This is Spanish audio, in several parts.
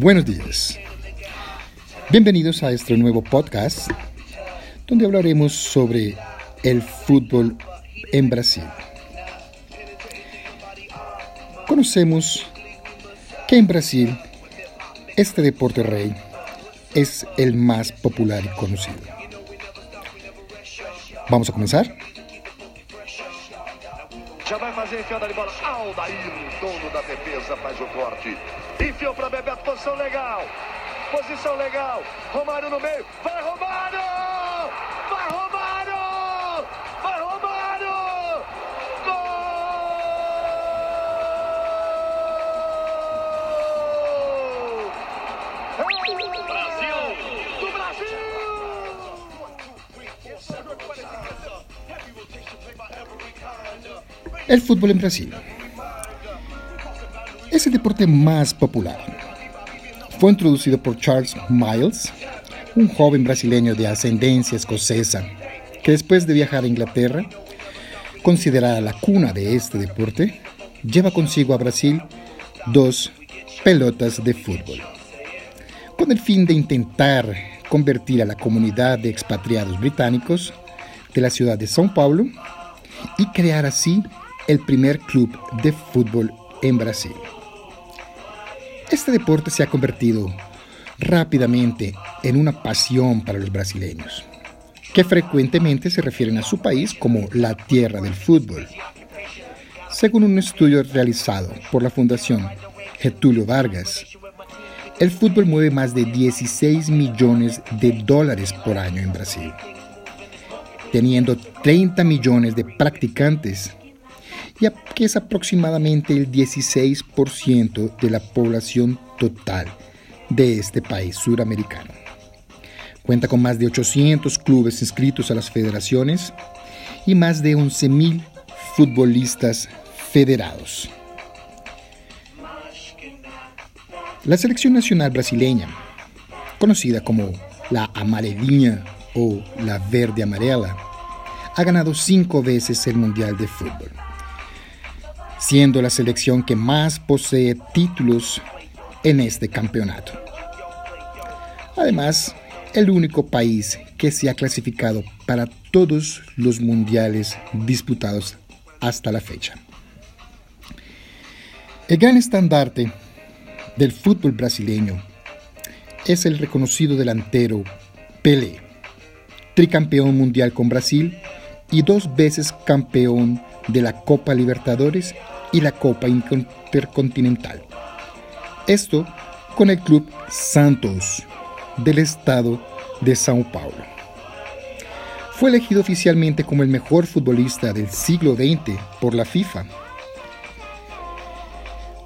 Buenos días. Bienvenidos a este nuevo podcast donde hablaremos sobre el fútbol en Brasil. Conocemos que en Brasil este deporte rey es el más popular y conocido. Vamos a comenzar. Enfiada de bola. Aldair, dono da defesa, faz o corte. Enfiou para Bebeto, posição legal. Posição legal. Romário no meio. Vai, Romário! El fútbol en Brasil es el deporte más popular. Fue introducido por Charles Miles, un joven brasileño de ascendencia escocesa, que después de viajar a Inglaterra, considerada la cuna de este deporte, lleva consigo a Brasil dos pelotas de fútbol, con el fin de intentar convertir a la comunidad de expatriados británicos de la ciudad de São Paulo y crear así el primer club de fútbol en Brasil. Este deporte se ha convertido rápidamente en una pasión para los brasileños, que frecuentemente se refieren a su país como la tierra del fútbol. Según un estudio realizado por la Fundación Getulio Vargas, el fútbol mueve más de 16 millones de dólares por año en Brasil, teniendo 30 millones de practicantes y que es aproximadamente el 16% de la población total de este país suramericano. Cuenta con más de 800 clubes inscritos a las federaciones y más de 11.000 futbolistas federados. La selección nacional brasileña, conocida como la amarelinha o la verde amarela, ha ganado cinco veces el Mundial de Fútbol siendo la selección que más posee títulos en este campeonato. Además, el único país que se ha clasificado para todos los mundiales disputados hasta la fecha. El gran estandarte del fútbol brasileño es el reconocido delantero Pelé, tricampeón mundial con Brasil y dos veces campeón de la Copa Libertadores y la Copa Intercontinental. Esto con el club Santos del estado de Sao Paulo. Fue elegido oficialmente como el mejor futbolista del siglo XX por la FIFA.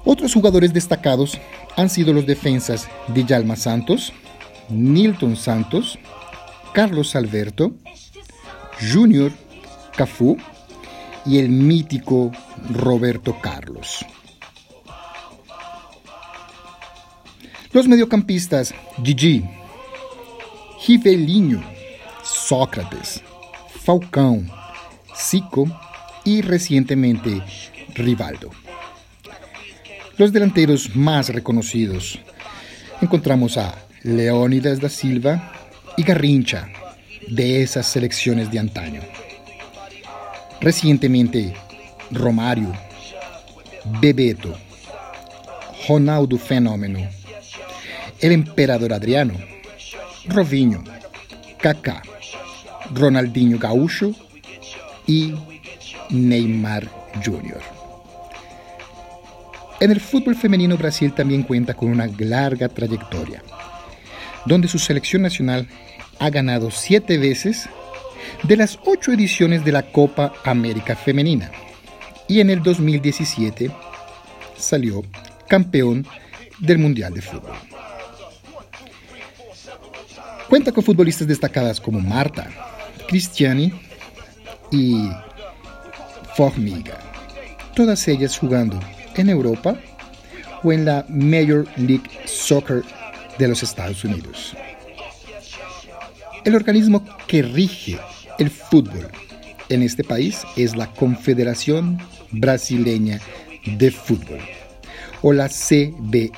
Otros jugadores destacados han sido los defensas Djalma Santos, Nilton Santos, Carlos Alberto, Junior Cafú y el mítico Roberto Carlos. Los mediocampistas Gigi, Rivelinho, Sócrates, Falcão, Zico y recientemente Rivaldo. Los delanteros más reconocidos encontramos a Leónidas da Silva y Garrincha de esas selecciones de antaño. Recientemente, Romário, Bebeto, Ronaldo Fenômeno, El Emperador Adriano, Rovinho, Kaká, Ronaldinho Gaúcho y Neymar Jr. En el fútbol femenino Brasil también cuenta con una larga trayectoria, donde su selección nacional ha ganado siete veces de las ocho ediciones de la Copa América Femenina y en el 2017 salió campeón del Mundial de Fútbol. Cuenta con futbolistas destacadas como Marta, Cristiani y Formiga, todas ellas jugando en Europa o en la Major League Soccer de los Estados Unidos. El organismo que rige el fútbol en este país es la Confederación Brasileña de Fútbol o la CBF.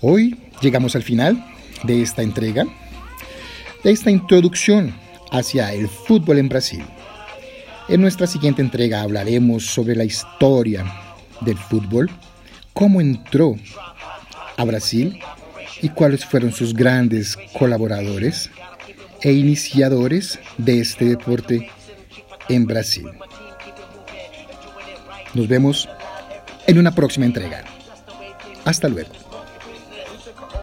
Hoy llegamos al final de esta entrega, de esta introducción hacia el fútbol en Brasil. En nuestra siguiente entrega hablaremos sobre la historia del fútbol, cómo entró a Brasil y cuáles fueron sus grandes colaboradores e iniciadores de este deporte en Brasil. Nos vemos en una próxima entrega. Hasta luego.